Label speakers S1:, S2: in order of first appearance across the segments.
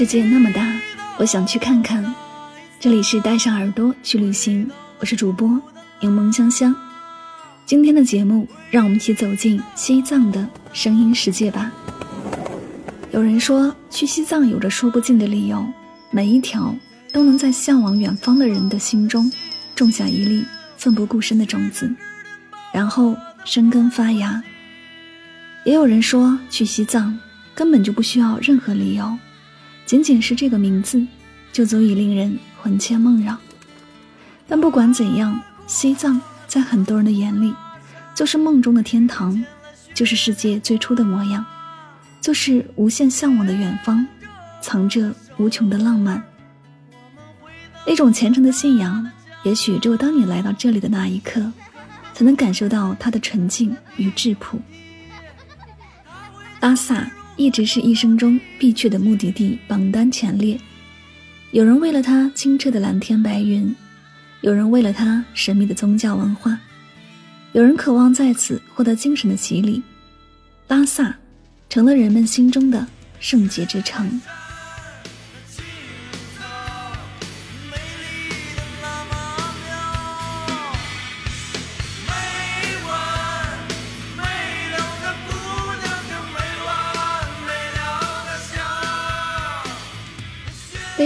S1: 世界那么大，我想去看看。这里是带上耳朵去旅行，我是主播柠檬香香。今天的节目，让我们一起走进西藏的声音世界吧。有人说，去西藏有着说不尽的理由，每一条都能在向往远方的人的心中种下一粒奋不顾身的种子，然后生根发芽。也有人说，去西藏根本就不需要任何理由。仅仅是这个名字，就足以令人魂牵梦绕。但不管怎样，西藏在很多人的眼里，就是梦中的天堂，就是世界最初的模样，就是无限向往的远方，藏着无穷的浪漫。一种虔诚的信仰，也许只有当你来到这里的那一刻，才能感受到它的纯净与质朴。拉萨。一直是一生中必去的目的地榜单前列。有人为了它清澈的蓝天白云，有人为了它神秘的宗教文化，有人渴望在此获得精神的洗礼。拉萨，成了人们心中的圣洁之城。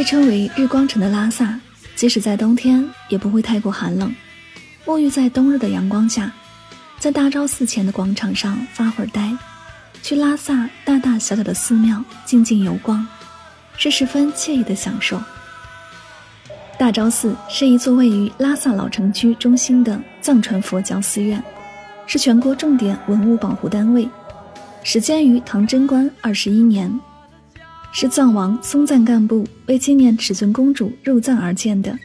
S1: 被称为日光城的拉萨，即使在冬天也不会太过寒冷。沐浴在冬日的阳光下，在大昭寺前的广场上发会儿呆，去拉萨大大小小的寺庙静静游逛，是十分惬意的享受。大昭寺是一座位于拉萨老城区中心的藏传佛教寺院，是全国重点文物保护单位，始建于唐贞观二十一年。是藏王松赞干布为纪念尺尊公主入藏而建的，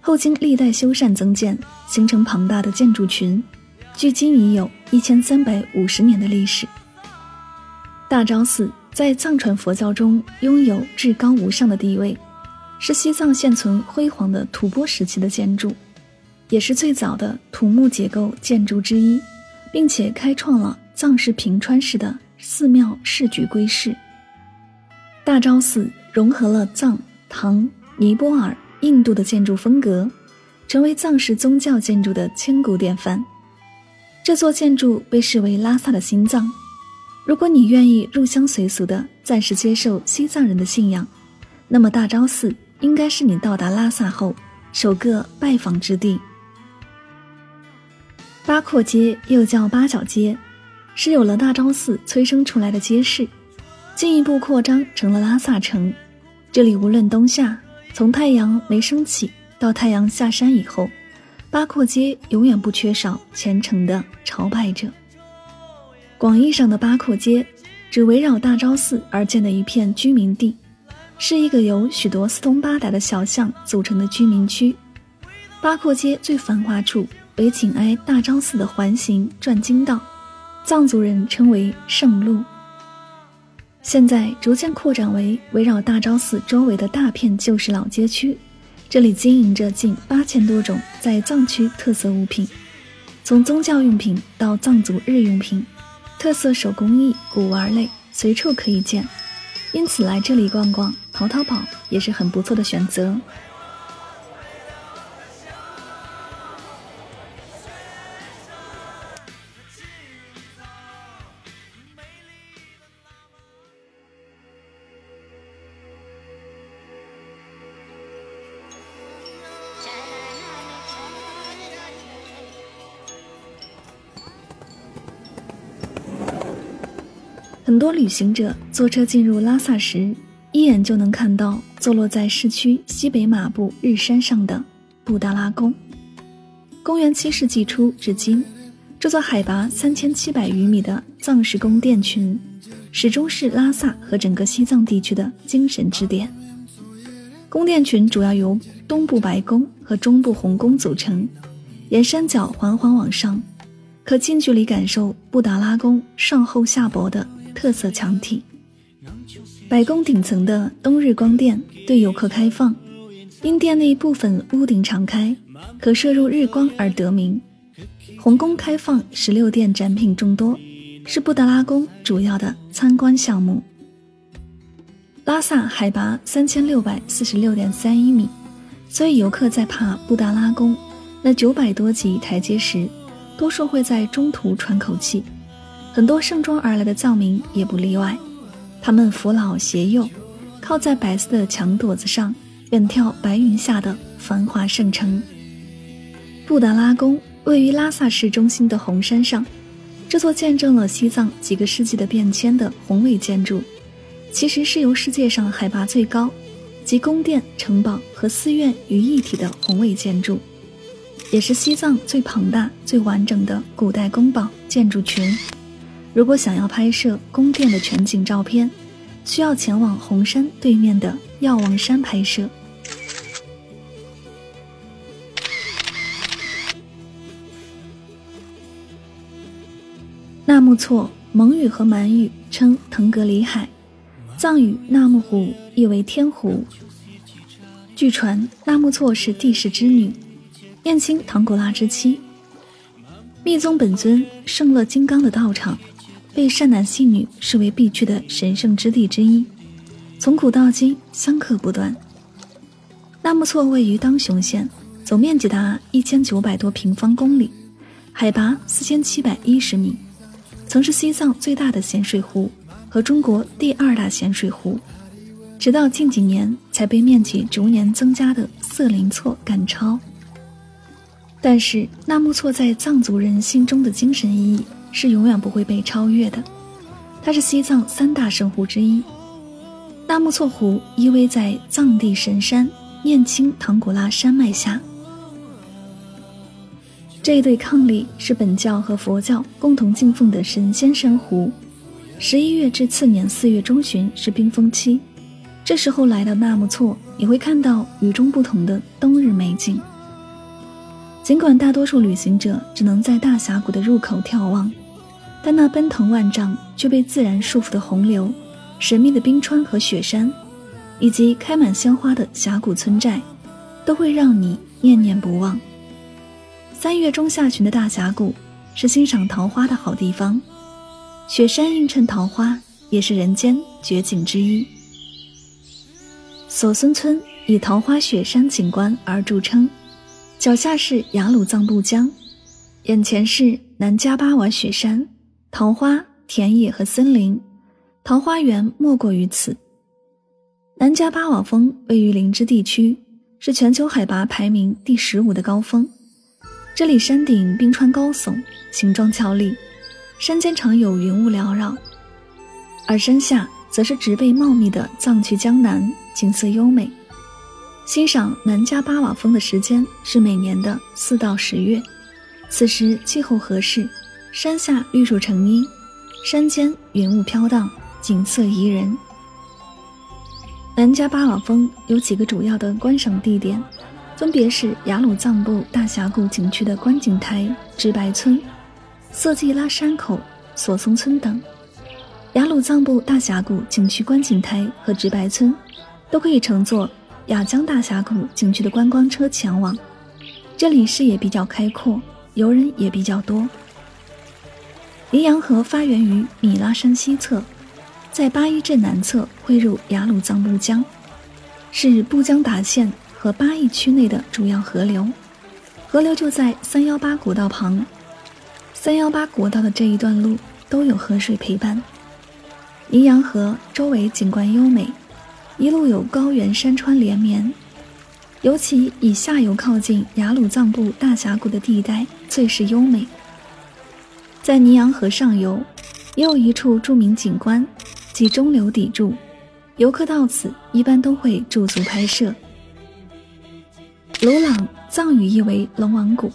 S1: 后经历代修缮增建，形成庞大的建筑群，距今已有一千三百五十年的历史。大昭寺在藏传佛教中拥有至高无上的地位，是西藏现存辉煌的吐蕃时期的建筑，也是最早的土木结构建筑之一，并且开创了藏式平川式的寺庙市局规式。大昭寺融合了藏、唐、尼泊尔、印度的建筑风格，成为藏式宗教建筑的千古典范。这座建筑被视为拉萨的心脏。如果你愿意入乡随俗的暂时接受西藏人的信仰，那么大昭寺应该是你到达拉萨后首个拜访之地。八廓街又叫八角街，是有了大昭寺催生出来的街市。进一步扩张成了拉萨城，这里无论冬夏，从太阳没升起到太阳下山以后，八廓街永远不缺少虔诚的朝拜者。广义上的八廓街，指围绕大昭寺而建的一片居民地，是一个由许多四通八达的小巷组成的居民区。八廓街最繁华处为紧挨大昭寺的环形转经道，藏族人称为圣路。现在逐渐扩展为围绕大昭寺周围的大片旧式老街区，这里经营着近八千多种在藏区特色物品，从宗教用品到藏族日用品，特色手工艺、古玩类随处可以见。因此来这里逛逛、淘淘宝也是很不错的选择。很多旅行者坐车进入拉萨时，一眼就能看到坐落在市区西北马步日山上的布达拉宫。公元七世纪初至今，这座海拔三千七百余米的藏式宫殿群，始终是拉萨和整个西藏地区的精神支点。宫殿群主要由东部白宫和中部红宫组成，沿山脚缓缓往上，可近距离感受布达拉宫上厚下薄的。特色墙体，白宫顶层的冬日光殿对游客开放，因殿内部分屋顶敞开，可射入日光而得名。红宫开放十六殿展品众多，是布达拉宫主要的参观项目。拉萨海拔三千六百四十六点三一米，所以游客在爬布达拉宫那九百多级台阶时，多数会在中途喘口气。很多盛装而来的藏民也不例外，他们扶老携幼，靠在白色的墙垛子上，远眺白云下的繁华圣城。布达拉宫位于拉萨市中心的红山上，这座见证了西藏几个世纪的变迁的宏伟建筑，其实是由世界上海拔最高，集宫殿、城堡和寺院于一体的宏伟建筑，也是西藏最庞大、最完整的古代宫堡建筑群。如果想要拍摄宫殿的全景照片，需要前往红山对面的药王山拍摄。纳木错，蒙语和满语称腾格里海，藏语纳木湖意为天湖。据传，纳木错是帝释之女，燕青唐古拉之妻。密宗本尊圣乐金刚的道场。被善男信女视为必去的神圣之地之一，从古到今香客不断。纳木错位于当雄县，总面积达一千九百多平方公里，海拔四千七百一十米，曾是西藏最大的咸水湖和中国第二大咸水湖，直到近几年才被面积逐年增加的色林错赶超。但是纳木错在藏族人心中的精神意义。是永远不会被超越的。它是西藏三大圣湖之一。纳木错湖依偎在藏地神山念青唐古拉山脉下。这一对伉俪是本教和佛教共同敬奉的神仙山湖。十一月至次年四月中旬是冰封期，这时候来到纳木错，你会看到与众不同的冬日美景。尽管大多数旅行者只能在大峡谷的入口眺望。但那奔腾万丈却被自然束缚的洪流、神秘的冰川和雪山，以及开满鲜花的峡谷村寨，都会让你念念不忘。三月中下旬的大峡谷是欣赏桃花的好地方，雪山映衬桃花，也是人间绝景之一。索孙村以桃花雪山景观而著称，脚下是雅鲁藏布江，眼前是南迦巴瓦雪山。桃花田野和森林，桃花源莫过于此。南迦巴瓦峰位于林芝地区，是全球海拔排名第十五的高峰。这里山顶冰川高耸，形状俏丽，山间常有云雾缭绕，而山下则是植被茂密的藏区江南，景色优美。欣赏南迦巴瓦峰的时间是每年的四到十月，此时气候合适。山下绿树成荫，山间云雾飘荡，景色宜人。南迦巴瓦峰有几个主要的观赏地点，分别是雅鲁藏布大峡谷景区的观景台、直白村、色季拉山口、索松村等。雅鲁藏布大峡谷景区观景台和直白村都可以乘坐雅江大峡谷景区的观光车前往。这里视野比较开阔，游人也比较多。黎阳河发源于米拉山西侧，在八一镇南侧汇入雅鲁藏布江，是布江达县和八一区内的主要河流。河流就在三幺八国道旁，三幺八国道的这一段路都有河水陪伴。黎阳河周围景观优美，一路有高原山川连绵。尤其以下游靠近雅鲁藏布大峡谷的地带最是优美。在尼洋河上游，也有一处著名景观，即中流砥柱。游客到此一般都会驻足拍摄。鲁朗藏语意为龙王谷，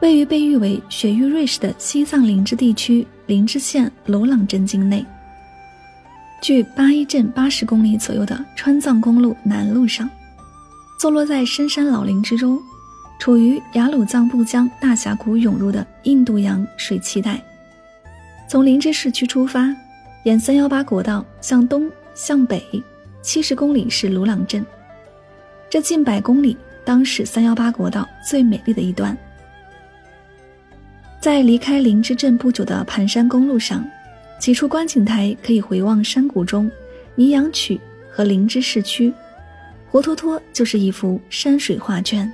S1: 位于被誉为雪域瑞士的西藏林芝地区林芝县鲁朗镇境内，距八一镇八十公里左右的川藏公路南路上。坐落在深山老林之中，处于雅鲁藏布江大峡谷涌入的印度洋水汽带。从林芝市区出发，沿三幺八国道向东向北七十公里是鲁朗镇。这近百公里当是三幺八国道最美丽的一段。在离开林芝镇不久的盘山公路上，几处观景台可以回望山谷中尼洋曲和林芝市区。活脱脱就是一幅山水画卷。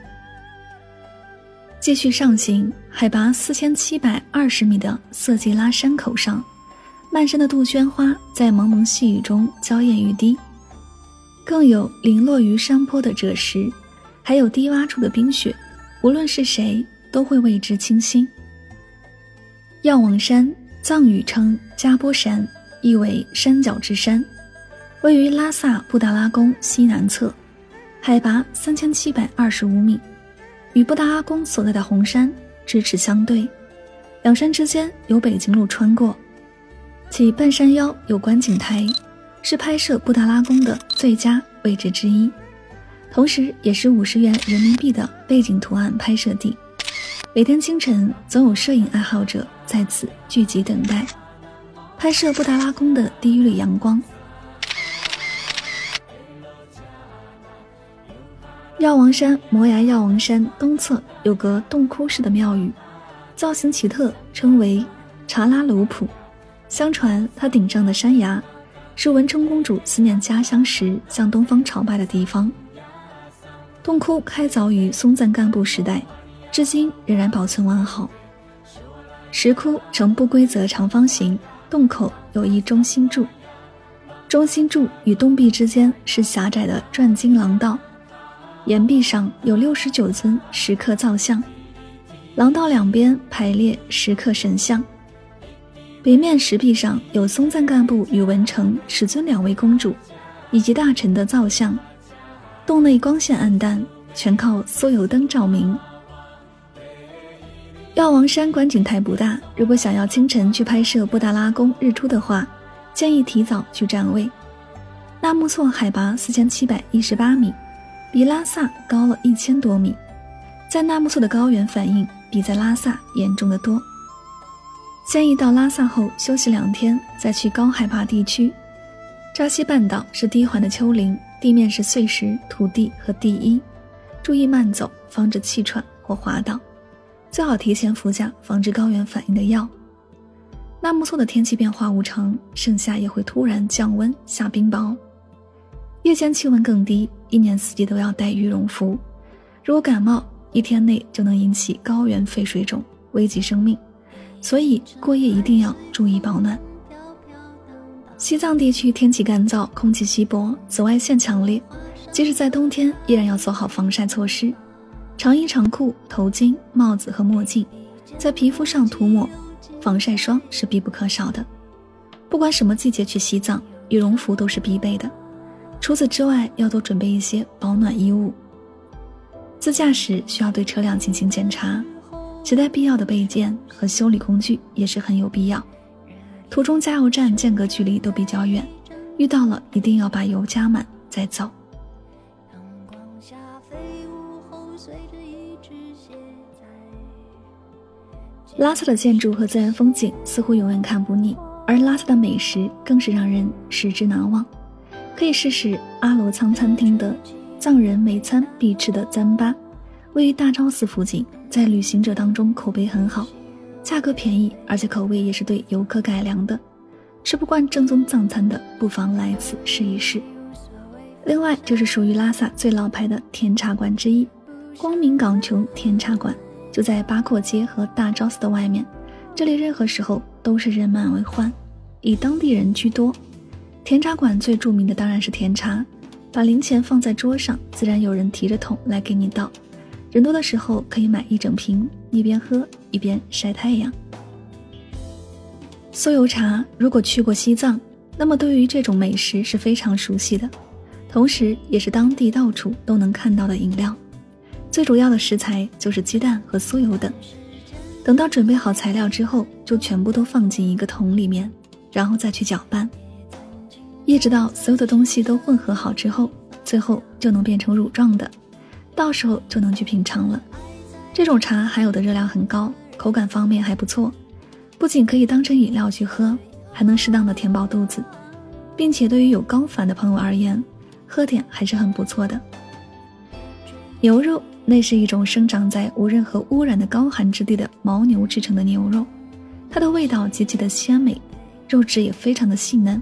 S1: 继续上行，海拔四千七百二十米的色季拉山口上，漫山的杜鹃花在蒙蒙细雨中娇艳欲滴，更有零落于山坡的赭石，还有低洼处的冰雪，无论是谁都会为之倾心。药王山，藏语称加波山，意为山脚之山，位于拉萨布达拉宫西南侧。海拔三千七百二十五米，与布达拉宫所在的红山咫尺相对，两山之间有北京路穿过，其半山腰有观景台，是拍摄布达拉宫的最佳位置之一，同时也是五十元人民币的背景图案拍摄地。每天清晨，总有摄影爱好者在此聚集等待，拍摄布达拉宫的第一缕阳光。药王山摩崖药王山东侧有个洞窟式的庙宇，造型奇特，称为查拉鲁普。相传它顶上的山崖是文成公主思念家乡时向东方朝拜的地方。洞窟开凿于松赞干布时代，至今仍然保存完好。石窟呈不规则长方形，洞口有一中心柱，中心柱与洞壁之间是狭窄的转经廊道。岩壁上有六十九尊石刻造像，廊道两边排列石刻神像。北面石壁上有松赞干布与文成、始尊两位公主以及大臣的造像。洞内光线暗淡，全靠酥油灯照明。药王山观景台不大，如果想要清晨去拍摄布达拉宫日出的话，建议提早去占位。纳木错海拔四千七百一十八米。比拉萨高了一千多米，在纳木错的高原反应比在拉萨严重的多。建议到拉萨后休息两天，再去高海拔地区。扎西半岛是低缓的丘陵，地面是碎石、土地和地衣，注意慢走，防止气喘或滑倒。最好提前服下防治高原反应的药。纳木错的天气变化无常，盛夏也会突然降温下冰雹。夜间气温更低，一年四季都要带羽绒服。如果感冒，一天内就能引起高原肺水肿，危及生命。所以过夜一定要注意保暖。西藏地区天气干燥，空气稀薄，紫外线强烈，即使在冬天，依然要做好防晒措施。长衣长裤、头巾、帽子和墨镜，在皮肤上涂抹防晒霜是必不可少的。不管什么季节去西藏，羽绒服都是必备的。除此之外，要多准备一些保暖衣物。自驾时需要对车辆进行检查，携带必要的备件和修理工具也是很有必要。途中加油站间隔距离都比较远，遇到了一定要把油加满再走。拉萨的建筑和自然风景似乎永远看不腻，而拉萨的美食更是让人食之难忘。可以试试阿罗仓餐厅的藏人每餐必吃的糌粑，位于大昭寺附近，在旅行者当中口碑很好，价格便宜，而且口味也是对游客改良的。吃不惯正宗藏餐的，不妨来此试一试。另外就是属于拉萨最老牌的甜茶馆之一——光明岗琼甜茶馆，就在八廓街和大昭寺的外面。这里任何时候都是人满为患，以当地人居多。甜茶馆最著名的当然是甜茶，把零钱放在桌上，自然有人提着桶来给你倒。人多的时候可以买一整瓶，一边喝一边晒太阳。酥油茶，如果去过西藏，那么对于这种美食是非常熟悉的，同时也是当地到处都能看到的饮料。最主要的食材就是鸡蛋和酥油等。等到准备好材料之后，就全部都放进一个桶里面，然后再去搅拌，一直到所有的东西都混合好之后，最后就能变成乳状的，到时候就能去品尝了。这种茶含有的热量很高，口感方面还不错。不仅可以当成饮料去喝，还能适当的填饱肚子，并且对于有高反的朋友而言，喝点还是很不错的。牛肉，那是一种生长在无任何污染的高寒之地的牦牛制成的牛肉，它的味道极其的鲜美，肉质也非常的细嫩，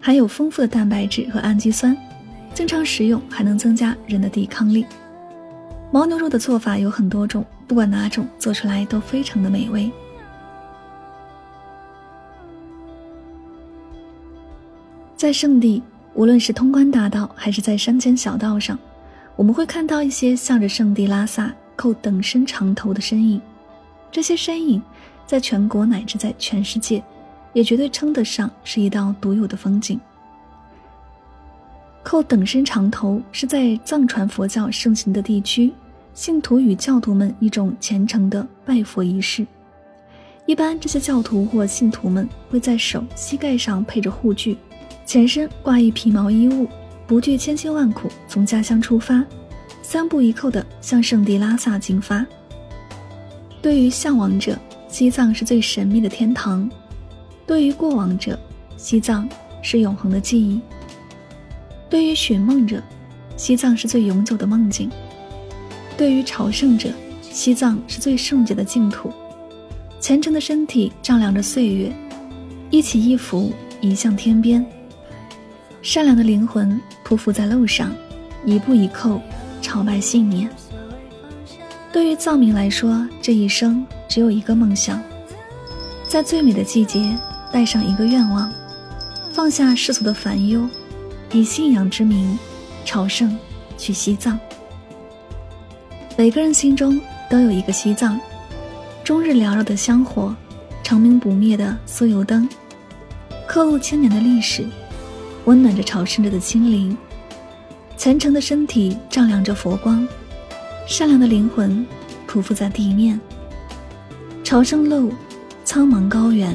S1: 含有丰富的蛋白质和氨基酸，经常食用还能增加人的抵抗力。牦牛肉的做法有很多种，不管哪种做出来都非常的美味。在圣地，无论是通关大道还是在山间小道上，我们会看到一些向着圣地拉萨扣等身长头的身影。这些身影，在全国乃至在全世界，也绝对称得上是一道独有的风景。扣等身长头是在藏传佛教盛行的地区，信徒与教徒们一种虔诚的拜佛仪式。一般这些教徒或信徒们会在手、膝盖上配着护具。前身挂一皮毛衣物，不惧千辛万苦从家乡出发，三步一叩的向圣地拉萨进发。对于向往者，西藏是最神秘的天堂；对于过往者，西藏是永恒的记忆；对于寻梦者，西藏是最永久的梦境；对于朝圣者，西藏是最圣洁的净土。虔诚的身体丈量着岁月，一起一伏，移向天边。善良的灵魂匍匐在路上，一步一叩，朝拜信念。对于藏民来说，这一生只有一个梦想，在最美的季节带上一个愿望，放下世俗的烦忧，以信仰之名朝圣去西藏。每个人心中都有一个西藏，终日缭绕的香火，长明不灭的酥油灯，刻录千年的历史。温暖着朝圣者的心灵，虔诚的身体丈量着佛光，善良的灵魂匍匐在地面。朝圣路，苍茫高原；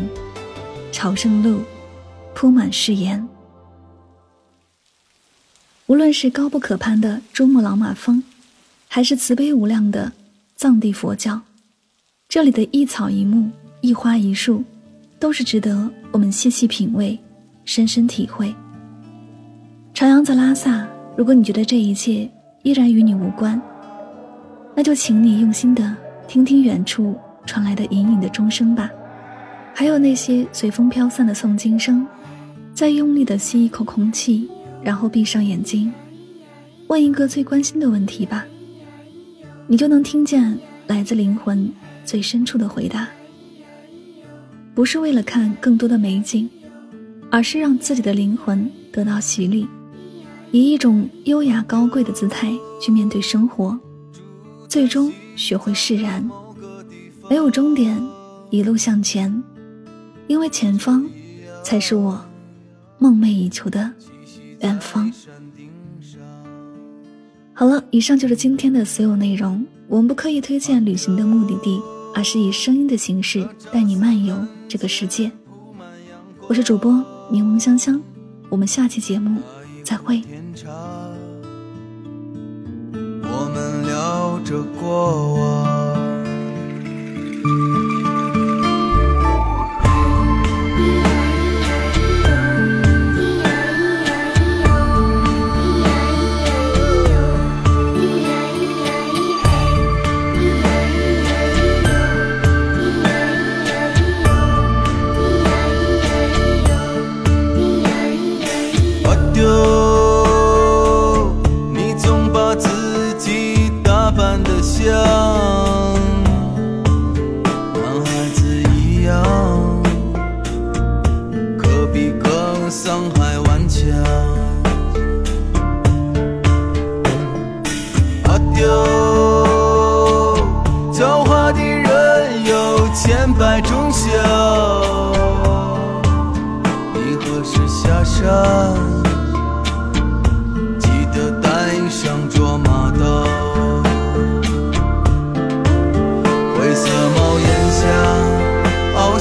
S1: 朝圣路，铺满誓言。无论是高不可攀的珠穆朗玛峰，还是慈悲无量的藏地佛教，这里的一草一木、一花一树，都是值得我们细细品味、深深体会。徜徉在拉萨，如果你觉得这一切依然与你无关，那就请你用心的听听远处传来的隐隐的钟声吧，还有那些随风飘散的诵经声。再用力的吸一口空气，然后闭上眼睛，问一个最关心的问题吧，你就能听见来自灵魂最深处的回答。不是为了看更多的美景，而是让自己的灵魂得到洗礼。以一种优雅高贵的姿态去面对生活，最终学会释然。没有终点，一路向前，因为前方才是我梦寐以求的远方。好了，以上就是今天的所有内容。我们不刻意推荐旅行的目的地，而是以声音的形式带你漫游这个世界。我是主播柠檬香香，我们下期节目。再会。我们聊着过往。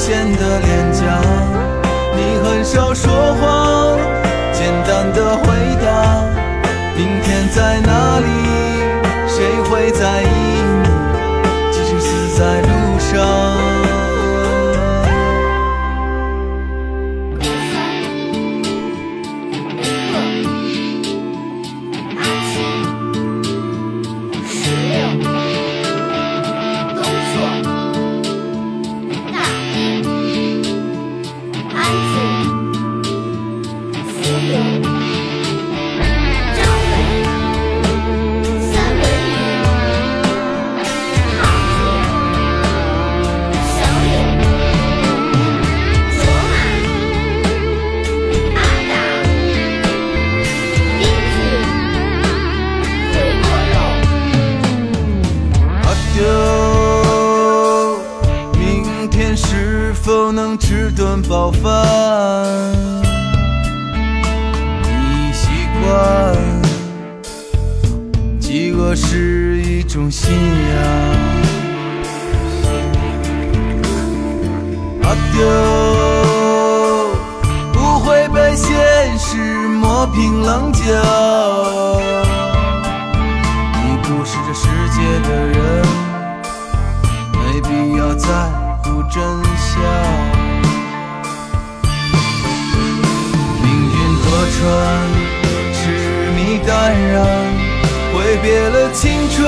S2: 鲜的脸颊，你很少说话，简单的回答。明天在哪挥别了青春，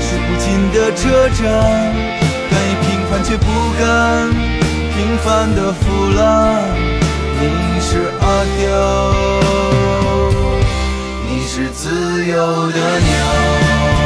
S2: 数不尽的车站，敢于平凡却不敢平凡的腐烂。你是阿刁，你是自由的鸟。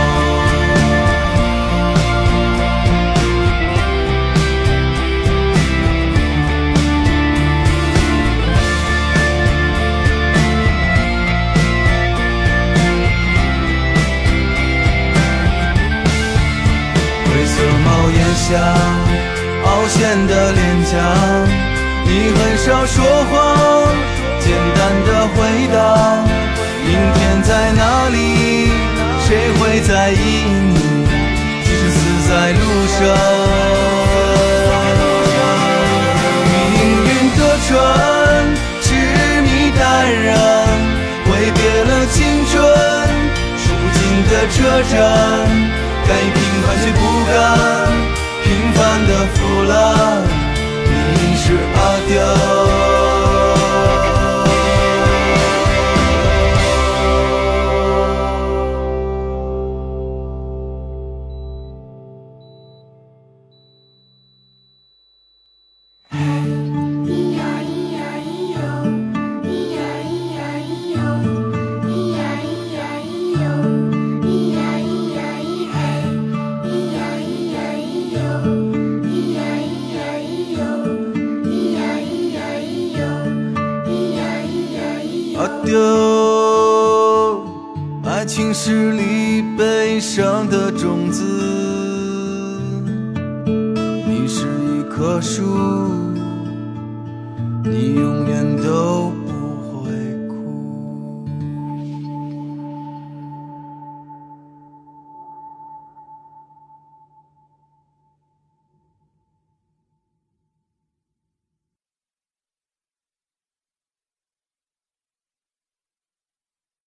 S2: 下凹陷的脸颊，你很少说话，简单的回答。明天在哪里？谁会在意你？即使死在路上。命运的船痴迷淡然，挥别了青春，数不尽的车站，敢于平凡却不甘。平凡的腐烂，你是阿刁。